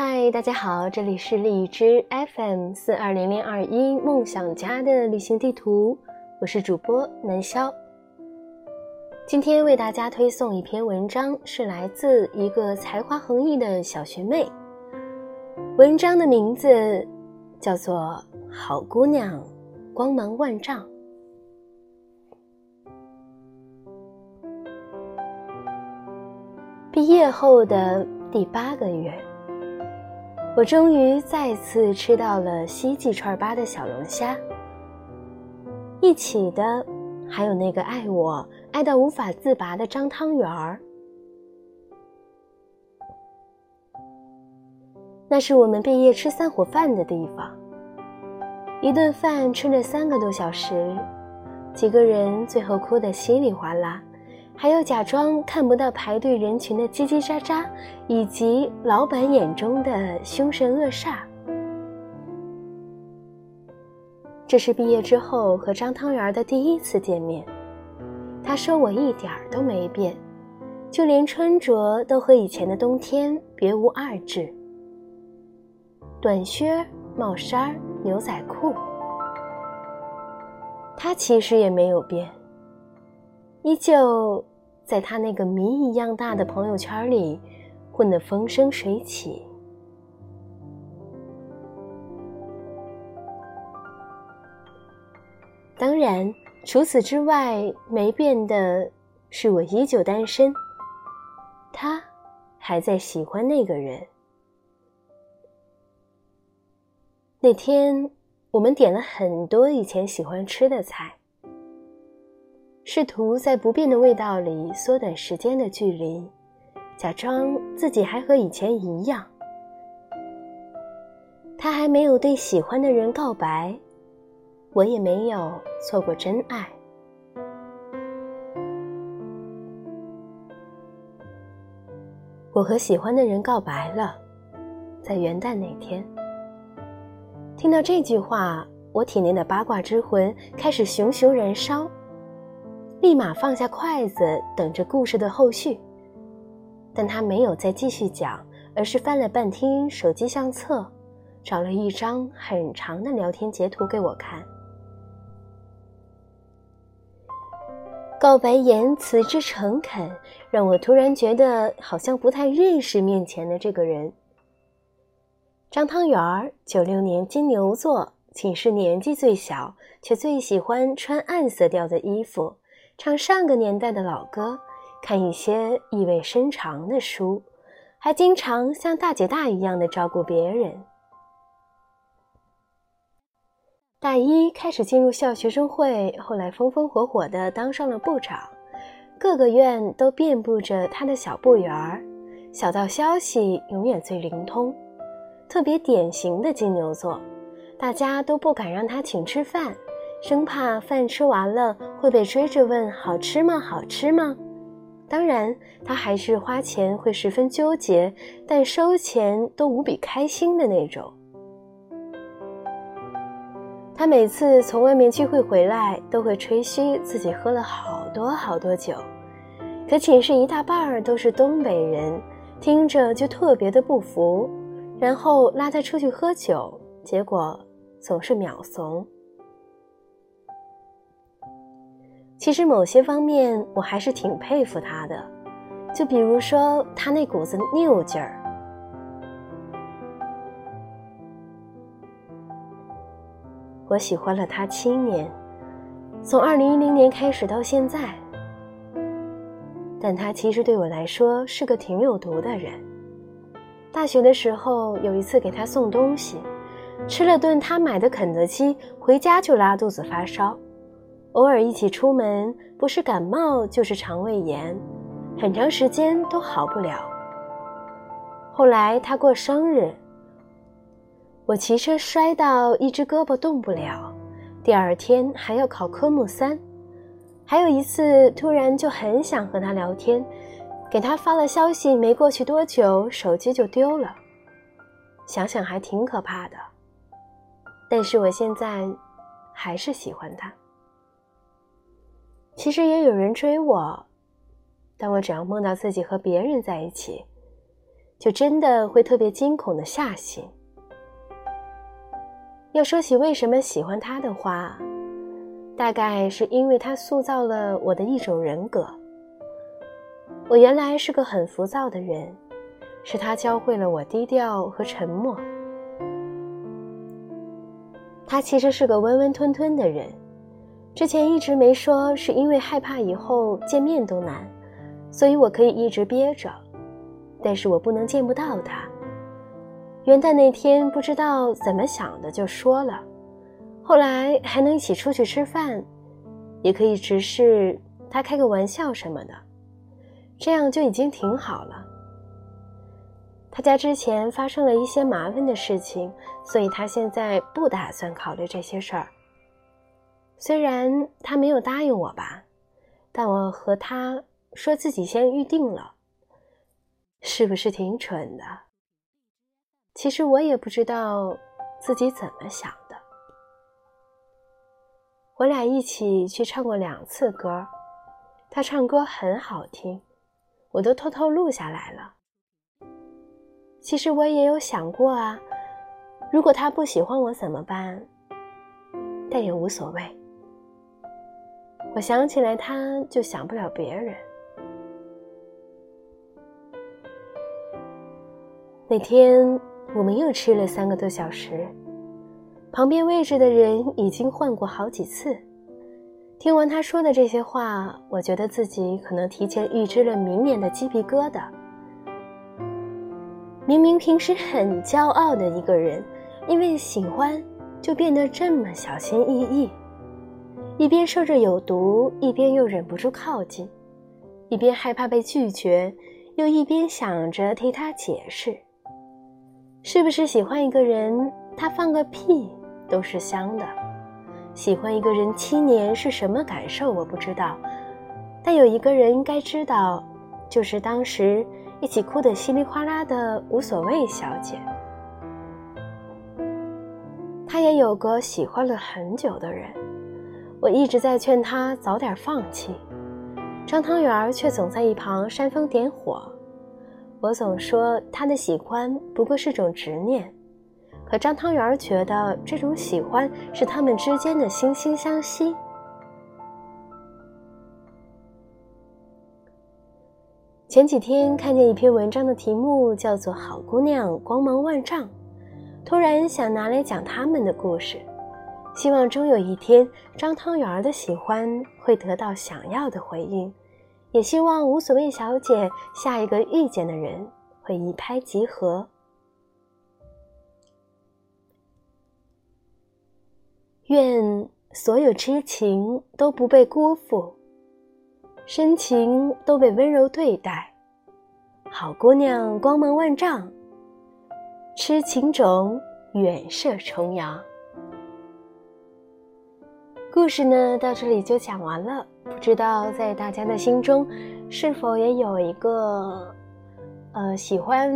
嗨，大家好，这里是荔枝 FM 四二零零二一梦想家的旅行地图，我是主播南潇。今天为大家推送一篇文章，是来自一个才华横溢的小学妹。文章的名字叫做《好姑娘，光芒万丈》。毕业后的第八个月。我终于再次吃到了西记串吧的小龙虾，一起的还有那个爱我爱到无法自拔的张汤圆儿。那是我们毕业吃散伙饭的地方，一顿饭吃了三个多小时，几个人最后哭得稀里哗啦。还有假装看不到排队人群的叽叽喳喳，以及老板眼中的凶神恶煞。这是毕业之后和张汤圆的第一次见面，他说我一点儿都没变，就连穿着都和以前的冬天别无二致，短靴、帽衫、牛仔裤。他其实也没有变。依旧在他那个谜一样大的朋友圈里混得风生水起。当然，除此之外没变的是我依旧单身，他还在喜欢那个人。那天，我们点了很多以前喜欢吃的菜。试图在不变的味道里缩短时间的距离，假装自己还和以前一样。他还没有对喜欢的人告白，我也没有错过真爱。我和喜欢的人告白了，在元旦那天。听到这句话，我体内的八卦之魂开始熊熊燃烧。立马放下筷子，等着故事的后续。但他没有再继续讲，而是翻了半天手机相册，找了一张很长的聊天截图给我看。告白言辞之诚恳，让我突然觉得好像不太认识面前的这个人。张汤圆儿，九六年金牛座，寝室年纪最小，却最喜欢穿暗色调的衣服。唱上个年代的老歌，看一些意味深长的书，还经常像大姐大一样的照顾别人。大一开始进入校学生会，后来风风火火的当上了部长，各个院都遍布着他的小部员儿，小道消息永远最灵通，特别典型的金牛座，大家都不敢让他请吃饭。生怕饭吃完了会被追着问好吃吗？好吃吗？当然，他还是花钱会十分纠结，但收钱都无比开心的那种。他每次从外面聚会回来，都会吹嘘自己喝了好多好多酒，可寝室一大半儿都是东北人，听着就特别的不服，然后拉他出去喝酒，结果总是秒怂。其实某些方面我还是挺佩服他的，就比如说他那股子拗劲儿。我喜欢了他七年，从二零一零年开始到现在，但他其实对我来说是个挺有毒的人。大学的时候有一次给他送东西，吃了顿他买的肯德基，回家就拉肚子发烧。偶尔一起出门，不是感冒就是肠胃炎，很长时间都好不了。后来他过生日，我骑车摔到一只胳膊动不了，第二天还要考科目三。还有一次突然就很想和他聊天，给他发了消息，没过去多久手机就丢了。想想还挺可怕的，但是我现在还是喜欢他。其实也有人追我，但我只要梦到自己和别人在一起，就真的会特别惊恐的吓醒。要说起为什么喜欢他的话，大概是因为他塑造了我的一种人格。我原来是个很浮躁的人，是他教会了我低调和沉默。他其实是个温温吞吞的人，之前一直没说，是因为害怕以后见面都难，所以我可以一直憋着。但是我不能见不到他。元旦那天不知道怎么想的就说了，后来还能一起出去吃饭，也可以只是他开个玩笑什么的，这样就已经挺好了。他家之前发生了一些麻烦的事情，所以他现在不打算考虑这些事儿。虽然他没有答应我吧，但我和他说自己先预定了，是不是挺蠢的？其实我也不知道自己怎么想的。我俩一起去唱过两次歌，他唱歌很好听，我都偷偷录下来了。其实我也有想过啊，如果他不喜欢我怎么办？但也无所谓。我想起来他，就想不了别人。那天我们又吃了三个多小时，旁边位置的人已经换过好几次。听完他说的这些话，我觉得自己可能提前预知了明年的鸡皮疙瘩。明明平时很骄傲的一个人，因为喜欢就变得这么小心翼翼，一边受着有毒，一边又忍不住靠近，一边害怕被拒绝，又一边想着替他解释。是不是喜欢一个人，他放个屁都是香的？喜欢一个人七年是什么感受？我不知道，但有一个人应该知道，就是当时。一起哭得稀里哗啦的无所谓小姐，她也有个喜欢了很久的人，我一直在劝他早点放弃，张汤圆却总在一旁煽风点火。我总说他的喜欢不过是种执念，可张汤圆觉得这种喜欢是他们之间的惺惺相惜。前几天看见一篇文章的题目叫做《好姑娘光芒万丈》，突然想拿来讲他们的故事，希望终有一天张汤圆儿的喜欢会得到想要的回应，也希望无所谓小姐下一个遇见的人会一拍即合。愿所有痴情都不被辜负。深情都被温柔对待，好姑娘光芒万丈，痴情种远涉重洋。故事呢到这里就讲完了，不知道在大家的心中，是否也有一个呃喜欢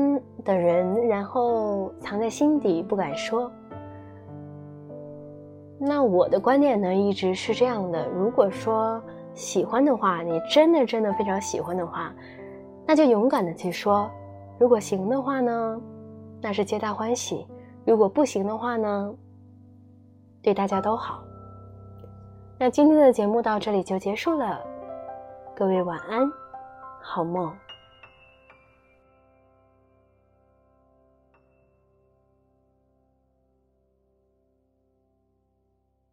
的人，然后藏在心底不敢说。那我的观点呢一直是这样的，如果说。喜欢的话，你真的真的非常喜欢的话，那就勇敢的去说。如果行的话呢，那是皆大欢喜；如果不行的话呢，对大家都好。那今天的节目到这里就结束了，各位晚安，好梦。